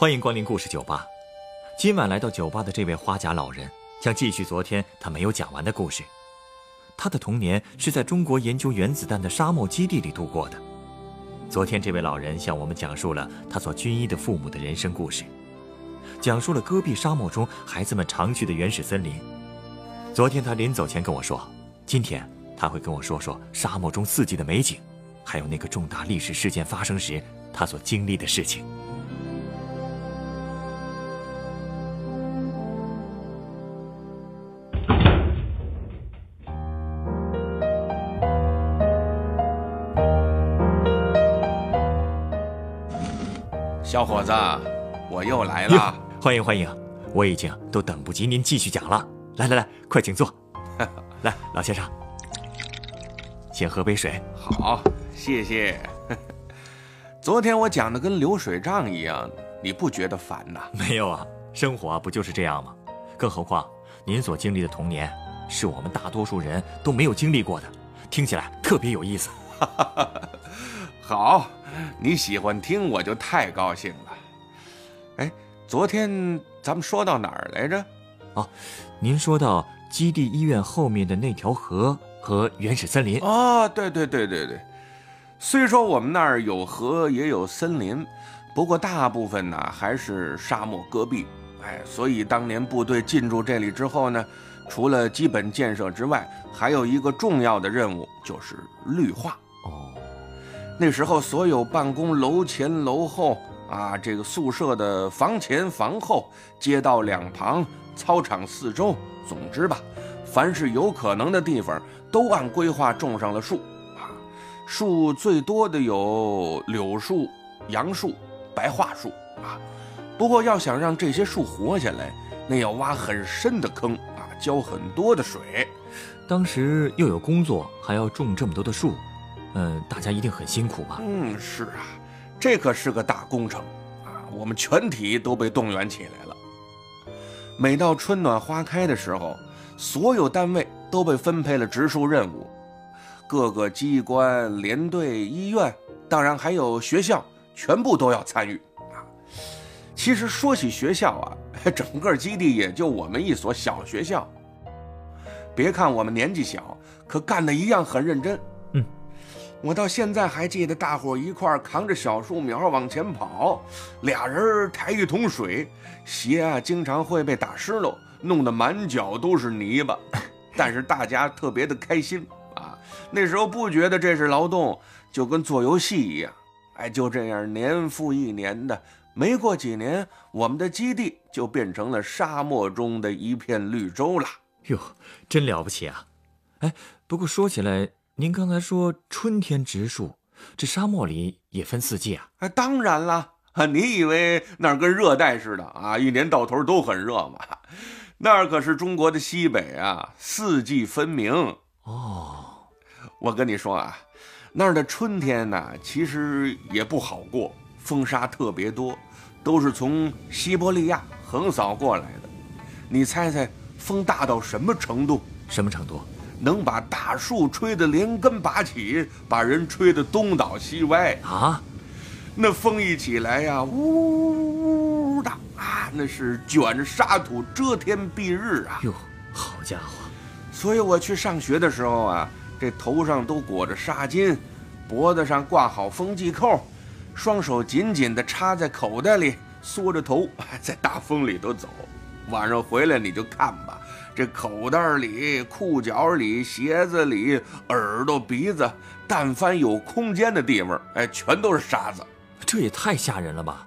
欢迎光临故事酒吧。今晚来到酒吧的这位花甲老人，将继续昨天他没有讲完的故事。他的童年是在中国研究原子弹的沙漠基地里度过的。昨天这位老人向我们讲述了他做军医的父母的人生故事，讲述了戈壁沙漠中孩子们常去的原始森林。昨天他临走前跟我说，今天他会跟我说说沙漠中四季的美景，还有那个重大历史事件发生时他所经历的事情。小伙子，我又来了。欢迎欢迎，我已经都等不及您继续讲了。来来来，快请坐。来，老先生，先喝杯水。好，谢谢。昨天我讲的跟流水账一样，你不觉得烦呐？没有啊，生活不就是这样吗？更何况您所经历的童年，是我们大多数人都没有经历过的，听起来特别有意思。好。你喜欢听我就太高兴了。哎，昨天咱们说到哪儿来着？哦，您说到基地医院后面的那条河和原始森林。哦，对对对对对。虽说我们那儿有河也有森林，不过大部分呢还是沙漠戈壁。哎，所以当年部队进驻这里之后呢，除了基本建设之外，还有一个重要的任务就是绿化。那时候，所有办公楼前楼后啊，这个宿舍的房前房后、街道两旁、操场四周，总之吧，凡是有可能的地方，都按规划种上了树啊。树最多的有柳树、杨树、白桦树啊。不过，要想让这些树活下来，那要挖很深的坑啊，浇很多的水。当时又有工作，还要种这么多的树。嗯，大家一定很辛苦吧？嗯，是啊，这可是个大工程啊！我们全体都被动员起来了。每到春暖花开的时候，所有单位都被分配了植树任务，各个机关、连队、医院，当然还有学校，全部都要参与啊。其实说起学校啊，整个基地也就我们一所小学校。别看我们年纪小，可干的一样很认真。我到现在还记得，大伙一块扛着小树苗往前跑，俩人抬一桶水，鞋啊经常会被打湿喽，弄得满脚都是泥巴。但是大家特别的开心啊，那时候不觉得这是劳动，就跟做游戏一样。哎，就这样年复一年的，没过几年，我们的基地就变成了沙漠中的一片绿洲了。哟，真了不起啊！哎，不过说起来。您刚才说春天植树，这沙漠里也分四季啊？哎，当然了啊！你以为那儿跟热带似的啊？一年到头都很热嘛？那儿可是中国的西北啊，四季分明哦。我跟你说啊，那儿的春天呢，其实也不好过，风沙特别多，都是从西伯利亚横扫过来的。你猜猜，风大到什么程度？什么程度？能把大树吹得连根拔起，把人吹得东倒西歪啊！那风一起来呀，呜呜的啊，那是卷着沙土遮天蔽日啊！哟，好家伙！所以我去上学的时候啊，这头上都裹着纱巾，脖子上挂好风系扣，双手紧紧地插在口袋里，缩着头在大风里头走。晚上回来你就看吧。这口袋里、裤脚里、鞋子里、耳朵、鼻子，但凡有空间的地方，哎，全都是沙子。这也太吓人了吧？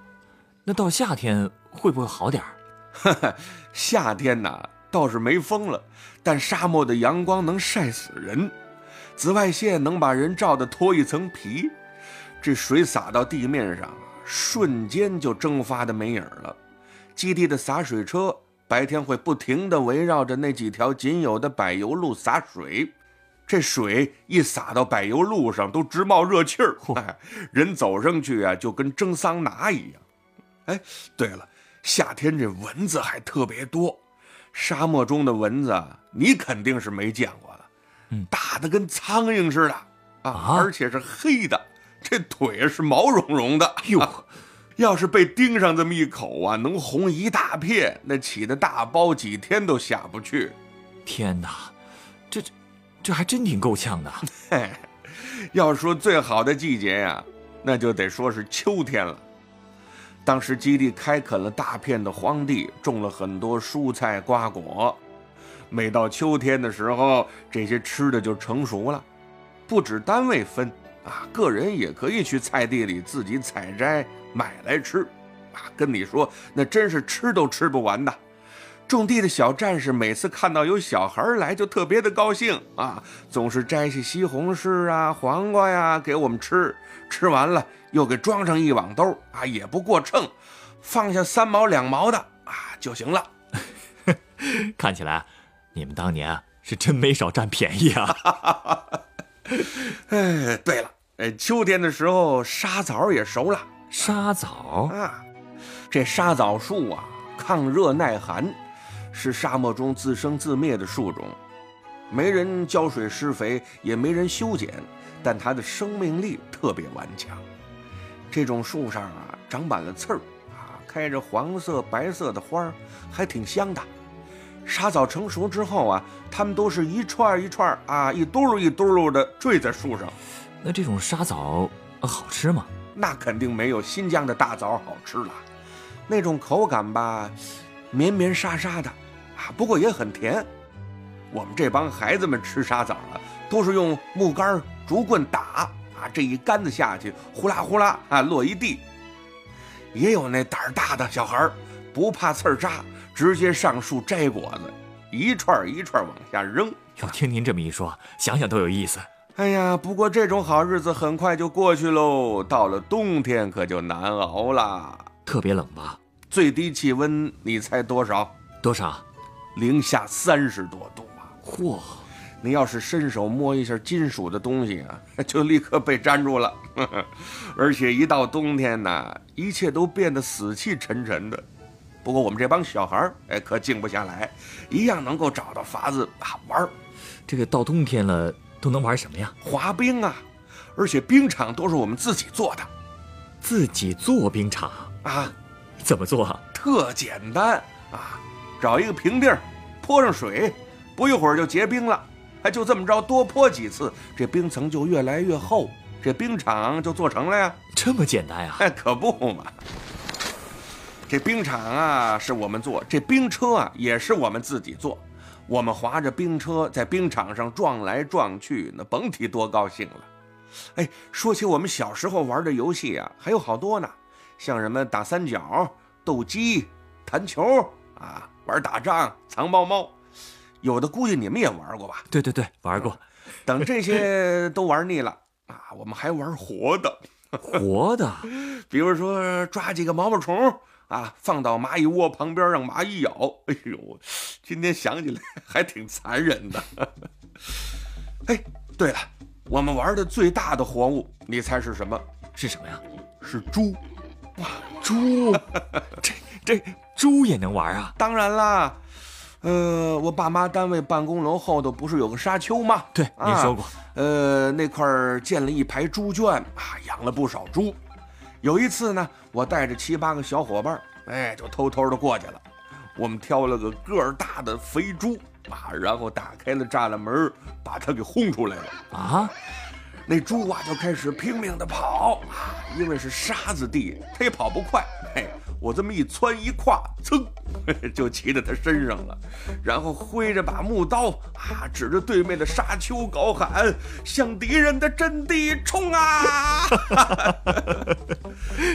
那到夏天会不会好点儿？夏天呢倒是没风了，但沙漠的阳光能晒死人，紫外线能把人照得脱一层皮。这水洒到地面上，瞬间就蒸发的没影了。基地的洒水车。白天会不停地围绕着那几条仅有的柏油路洒水，这水一洒到柏油路上都直冒热气儿，人走上去啊就跟蒸桑拿一样。哎，对了，夏天这蚊子还特别多，沙漠中的蚊子你肯定是没见过的，嗯，大的跟苍蝇似的啊，而且是黑的，这腿是毛茸茸的。哟，要是被叮上这么一口啊，能红一大片，那起的大包几天都下不去。天哪，这这这还真挺够呛的。嘿，要说最好的季节呀，那就得说是秋天了。当时基地开垦了大片的荒地，种了很多蔬菜瓜果。每到秋天的时候，这些吃的就成熟了，不止单位分啊，个人也可以去菜地里自己采摘买来吃。啊，跟你说，那真是吃都吃不完的。种地的小战士每次看到有小孩来，就特别的高兴啊，总是摘些西红柿啊、黄瓜呀给我们吃，吃完了又给装上一网兜啊，也不过秤，放下三毛两毛的啊就行了。看起来你们当年啊是真没少占便宜啊。哎，对了，哎，秋天的时候沙枣也熟了。沙枣啊，这沙枣树啊，抗热耐寒。是沙漠中自生自灭的树种，没人浇水施肥，也没人修剪，但它的生命力特别顽强。这种树上啊，长满了刺儿，啊，开着黄色、白色的花儿，还挺香的。沙枣成熟之后啊，它们都是一串一串啊，一嘟噜一嘟噜的坠在树上。那这种沙枣好吃吗？那肯定没有新疆的大枣好吃了。那种口感吧，绵绵沙沙的。啊不过也很甜，我们这帮孩子们吃沙枣啊，都是用木杆、竹棍打啊，这一杆子下去，呼啦呼啦啊落一地。也有那胆儿大的小孩不怕刺儿扎，直接上树摘果子，一串一串往下扔。要听您这么一说，想想都有意思。哎呀，不过这种好日子很快就过去喽，到了冬天可就难熬了，特别冷吧？最低气温你猜多少？多少？零下三十多度啊！嚯，你要是伸手摸一下金属的东西啊，就立刻被粘住了。而且一到冬天呢，一切都变得死气沉沉的。不过我们这帮小孩儿，哎，可静不下来，一样能够找到法子啊玩。这个到冬天了，都能玩什么呀？滑冰啊！而且冰场都是我们自己做的，自己做冰场啊？怎么做？特简单啊！找一个平地儿，泼上水，不一会儿就结冰了。哎，就这么着，多泼几次，这冰层就越来越厚，这冰场就做成了呀。这么简单呀？哎，可不嘛。这冰场啊，是我们做；这冰车啊，也是我们自己做。我们划着冰车在冰场上撞来撞去，那甭提多高兴了。哎，说起我们小时候玩的游戏啊，还有好多呢，像什么打三角、斗鸡、弹球啊。玩打仗、藏猫猫，有的估计你们也玩过吧？对对对，玩过。等这些都玩腻了啊，我们还玩活的，活的，比如说抓几个毛毛虫啊，放到蚂蚁窝旁边让蚂蚁咬。哎呦，今天想起来 还挺残忍的。哎，对了，我们玩的最大的活物，你猜是什么？是什么呀？是猪。哇，猪，这这。猪也能玩啊？当然啦，呃，我爸妈单位办公楼后头不是有个沙丘吗？对，您说过。呃，那块儿建了一排猪圈啊，养了不少猪。有一次呢，我带着七八个小伙伴，哎，就偷偷的过去了。我们挑了个个儿大的肥猪啊，然后打开了栅栏门，把它给轰出来了啊。那猪啊就开始拼命的跑啊，因为是沙子地，它也跑不快。嘿，我这么一窜一跨，噌，就骑在他身上了，然后挥着把木刀啊，指着对面的沙丘高喊：“向敌人的阵地冲啊！”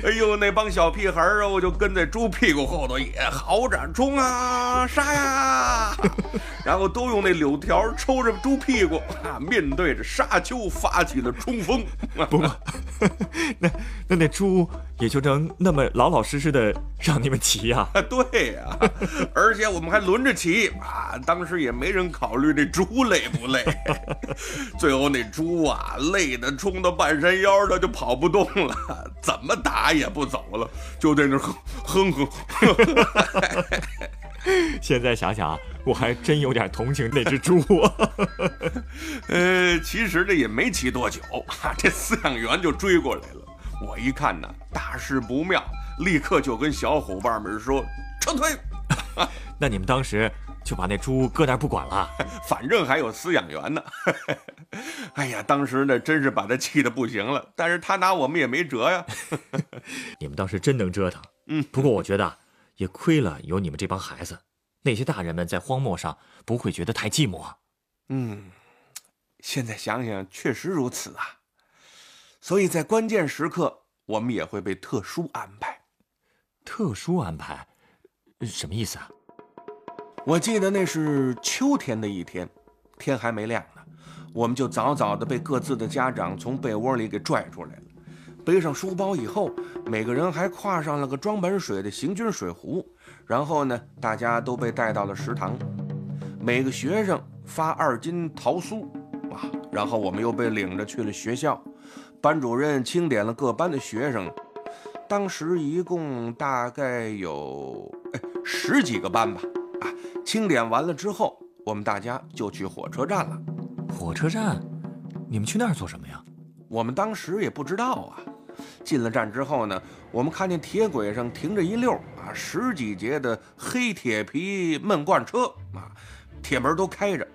哎呦，那帮小屁孩儿啊，我就跟在猪屁股后头也好着冲啊，杀呀！然后都用那柳条抽着猪屁股啊，面对着沙丘发起了冲锋。不过，那那那猪。也就能那么老老实实的让你们骑呀？对呀，而且我们还轮着骑啊！当时也没人考虑这猪累不累。最后那猪啊，累得冲到半山腰，它就跑不动了，怎么打也不走了，就在那哼哼哼。现在想想，我还真有点同情那只猪。呃，其实这也没骑多久，这饲养员就追过来了。我一看呢，大事不妙，立刻就跟小伙伴们说撤退。那你们当时就把那猪搁那儿不管了？反正还有饲养员呢。哎呀，当时呢真是把他气得不行了，但是他拿我们也没辙呀。你们倒是真能折腾。嗯，不过我觉得也亏了有你们这帮孩子，那些大人们在荒漠上不会觉得太寂寞。嗯，现在想想确实如此啊。所以在关键时刻，我们也会被特殊安排。特殊安排，什么意思啊？我记得那是秋天的一天，天还没亮呢，我们就早早的被各自的家长从被窝里给拽出来了。背上书包以后，每个人还挎上了个装满水的行军水壶。然后呢，大家都被带到了食堂，每个学生发二斤桃酥啊。然后我们又被领着去了学校，班主任清点了各班的学生，当时一共大概有哎十几个班吧。啊，清点完了之后，我们大家就去火车站了。火车站，你们去那儿做什么呀？我们当时也不知道啊。进了站之后呢，我们看见铁轨上停着一溜啊十几节的黑铁皮闷罐车啊，铁门都开着，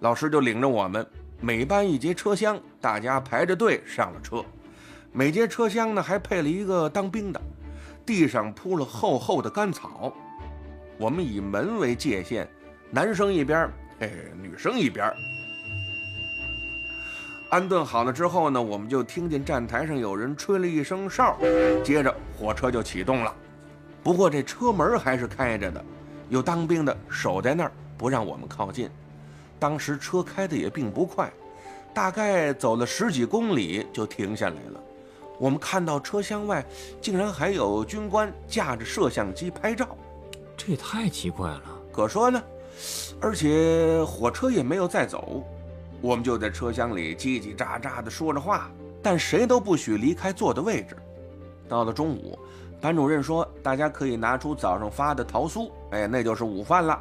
老师就领着我们每班一节车厢，大家排着队上了车。每节车厢呢还配了一个当兵的，地上铺了厚厚的干草，我们以门为界限，男生一边，哎，女生一边。安顿好了之后呢，我们就听见站台上有人吹了一声哨，接着火车就启动了。不过这车门还是开着的，有当兵的守在那儿不让我们靠近。当时车开的也并不快，大概走了十几公里就停下来了。我们看到车厢外竟然还有军官架着摄像机拍照，这也太奇怪了。可说呢，而且火车也没有再走。我们就在车厢里叽叽喳喳地说着话，但谁都不许离开坐的位置。到了中午，班主任说大家可以拿出早上发的桃酥，哎，那就是午饭了。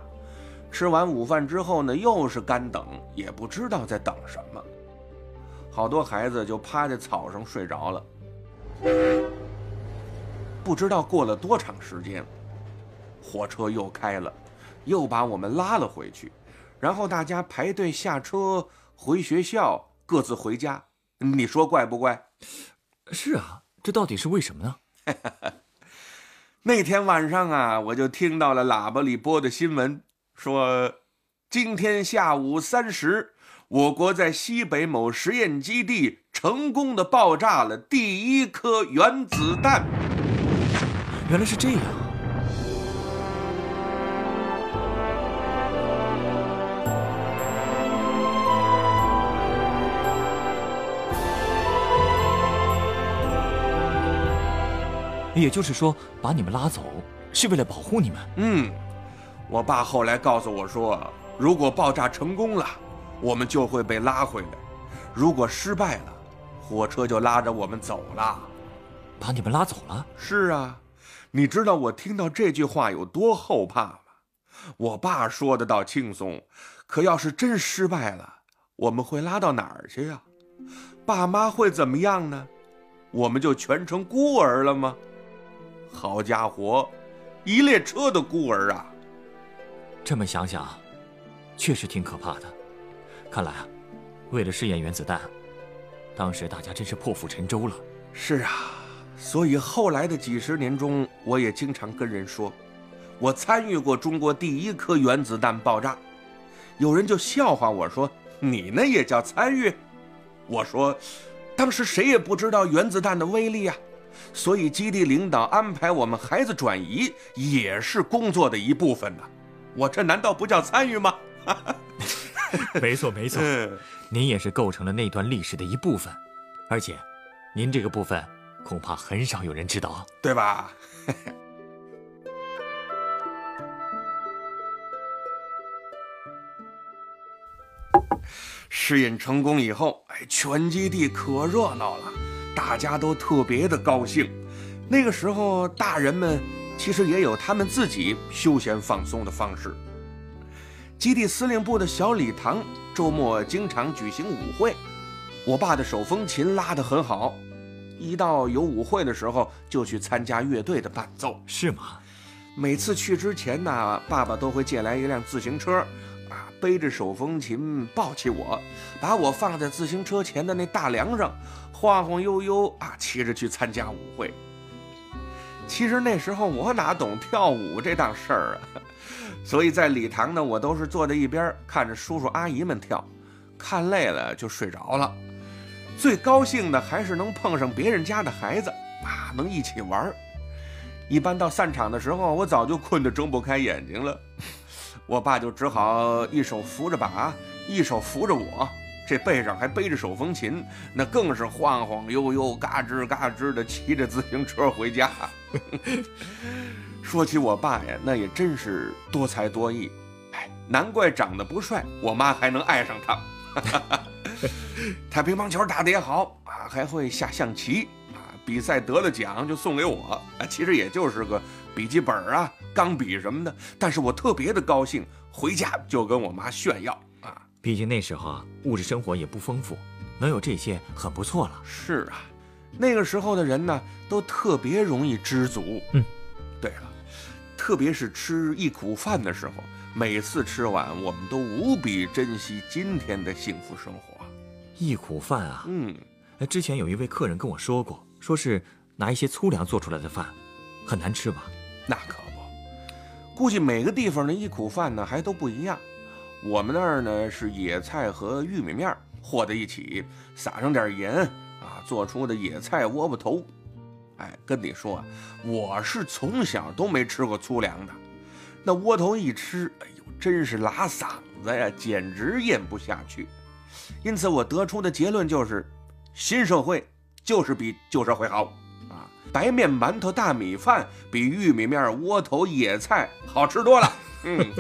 吃完午饭之后呢，又是干等，也不知道在等什么。好多孩子就趴在草上睡着了。不知道过了多长时间，火车又开了，又把我们拉了回去，然后大家排队下车。回学校，各自回家，你说怪不怪？是啊，这到底是为什么呢？那天晚上啊，我就听到了喇叭里播的新闻，说今天下午三时，我国在西北某实验基地成功的爆炸了第一颗原子弹。原来是这样。也就是说，把你们拉走是为了保护你们。嗯，我爸后来告诉我说，如果爆炸成功了，我们就会被拉回来；如果失败了，火车就拉着我们走了，把你们拉走了。是啊，你知道我听到这句话有多后怕吗？我爸说的倒轻松，可要是真失败了，我们会拉到哪儿去呀？爸妈会怎么样呢？我们就全成孤儿了吗？好家伙，一列车的孤儿啊！这么想想，确实挺可怕的。看来啊，为了试验原子弹，当时大家真是破釜沉舟了。是啊，所以后来的几十年中，我也经常跟人说，我参与过中国第一颗原子弹爆炸。有人就笑话我说：“你那也叫参与？”我说：“当时谁也不知道原子弹的威力呀。”所以，基地领导安排我们孩子转移，也是工作的一部分呢。我这难道不叫参与吗？没错，没错，您也是构成了那段历史的一部分，而且，您这个部分恐怕很少有人知道，对吧？试验成功以后，哎，全基地可热闹了。大家都特别的高兴，那个时候大人们其实也有他们自己休闲放松的方式。基地司令部的小礼堂周末经常举行舞会，我爸的手风琴拉得很好，一到有舞会的时候，就去参加乐队的伴奏。是吗？每次去之前呢，爸爸都会借来一辆自行车，啊，背着手风琴，抱起我，把我放在自行车前的那大梁上，晃晃悠悠啊，骑着去参加舞会。其实那时候我哪懂跳舞这档事儿啊，所以在礼堂呢，我都是坐在一边看着叔叔阿姨们跳，看累了就睡着了。最高兴的还是能碰上别人家的孩子啊，能一起玩。一般到散场的时候，我早就困得睁不开眼睛了，我爸就只好一手扶着把，一手扶着我。这背上还背着手风琴，那更是晃晃悠悠、嘎吱嘎吱的骑着自行车回家。说起我爸呀，那也真是多才多艺，哎，难怪长得不帅，我妈还能爱上他。他乒乓球打得也好啊，还会下象棋啊，比赛得了奖就送给我，啊，其实也就是个笔记本啊、钢笔什么的，但是我特别的高兴，回家就跟我妈炫耀。毕竟那时候啊，物质生活也不丰富，能有这些很不错了。是啊，那个时候的人呢，都特别容易知足。嗯，对了，特别是吃一苦饭的时候，每次吃完，我们都无比珍惜今天的幸福生活。一苦饭啊，嗯，之前有一位客人跟我说过，说是拿一些粗粮做出来的饭，很难吃吧？那可不，估计每个地方的一苦饭呢，还都不一样。我们那儿呢是野菜和玉米面和在一起，撒上点盐啊，做出的野菜窝窝头。哎，跟你说，我是从小都没吃过粗粮的，那窝头一吃，哎呦，真是拉嗓子呀，简直咽不下去。因此，我得出的结论就是，新社会就是比旧社会好啊！白面馒头大米饭比玉米面窝头野菜好吃多了。嗯。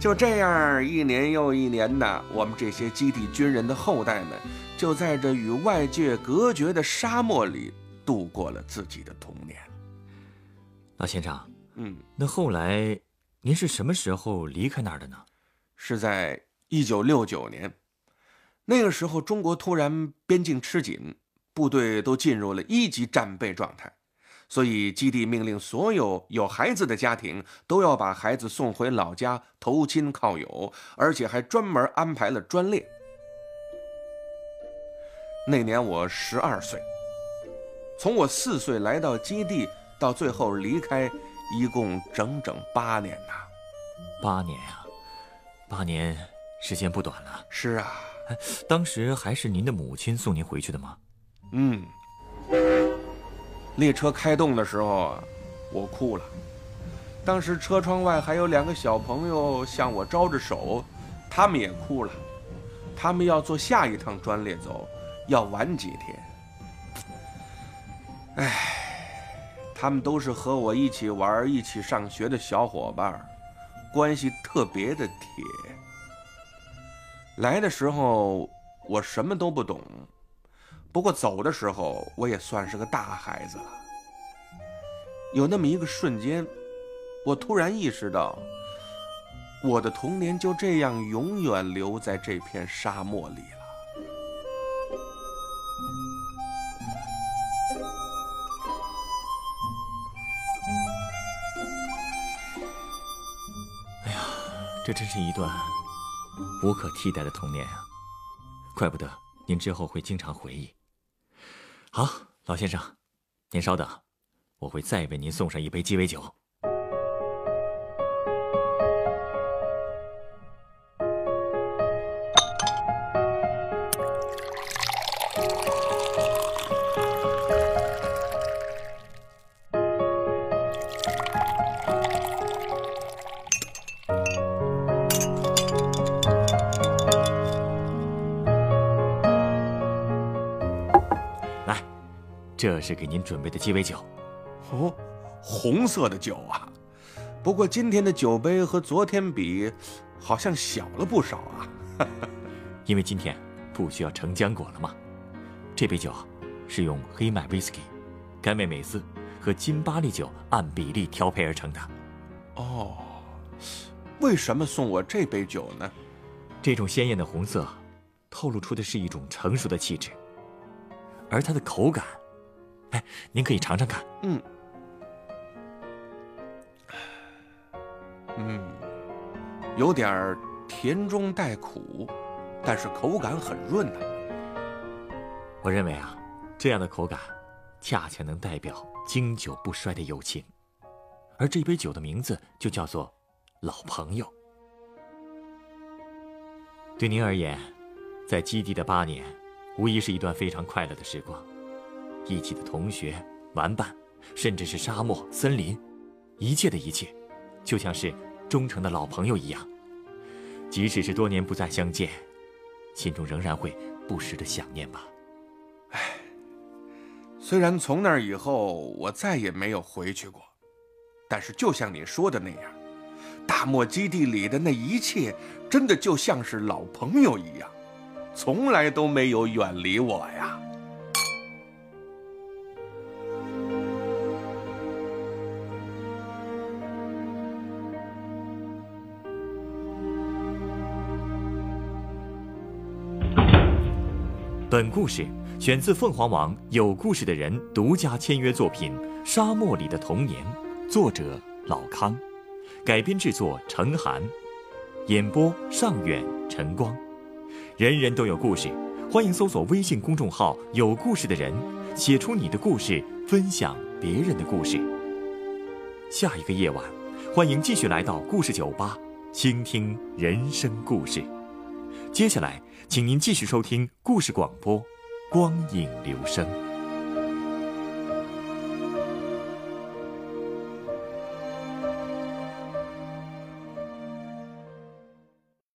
就这样，一年又一年的，我们这些基地军人的后代们，就在这与外界隔绝的沙漠里度过了自己的童年。老先生，嗯，那后来您是什么时候离开那儿的呢？是在一九六九年，那个时候中国突然边境吃紧，部队都进入了一级战备状态。所以，基地命令所有有孩子的家庭都要把孩子送回老家投亲靠友，而且还专门安排了专列。那年我十二岁，从我四岁来到基地到最后离开，一共整整八年呐！八年啊，八年时间不短了。是啊，当时还是您的母亲送您回去的吗？嗯。列车开动的时候，我哭了。当时车窗外还有两个小朋友向我招着手，他们也哭了。他们要坐下一趟专列走，要晚几天。唉，他们都是和我一起玩、一起上学的小伙伴，关系特别的铁。来的时候我什么都不懂。不过走的时候，我也算是个大孩子了。有那么一个瞬间，我突然意识到，我的童年就这样永远留在这片沙漠里了。哎呀，这真是一段无可替代的童年啊！怪不得您之后会经常回忆。好，老先生，您稍等，我会再为您送上一杯鸡尾酒。这是给您准备的鸡尾酒，哦，红色的酒啊。不过今天的酒杯和昨天比，好像小了不少啊。因为今天不需要盛浆果了吗？这杯酒是用黑麦威士忌、甘味美思和金巴利酒按比例调配而成的。哦，为什么送我这杯酒呢？这种鲜艳的红色，透露出的是一种成熟的气质。而它的口感，哎，您可以尝尝看。嗯，嗯，有点甜中带苦，但是口感很润呐。我认为啊，这样的口感，恰恰能代表经久不衰的友情，而这杯酒的名字就叫做“老朋友”。对您而言，在基地的八年，无疑是一段非常快乐的时光。一起的同学、玩伴，甚至是沙漠、森林，一切的一切，就像是忠诚的老朋友一样。即使是多年不再相见，心中仍然会不时的想念吧。唉，虽然从那以后我再也没有回去过，但是就像你说的那样。大漠基地里的那一切，真的就像是老朋友一样，从来都没有远离我呀。本故事选自凤凰网有故事的人独家签约作品《沙漠里的童年》，作者老康。改编制作：程涵，演播：尚远、晨光。人人都有故事，欢迎搜索微信公众号“有故事的人”，写出你的故事，分享别人的故事。下一个夜晚，欢迎继续来到故事酒吧，倾听人生故事。接下来，请您继续收听故事广播，光影留声。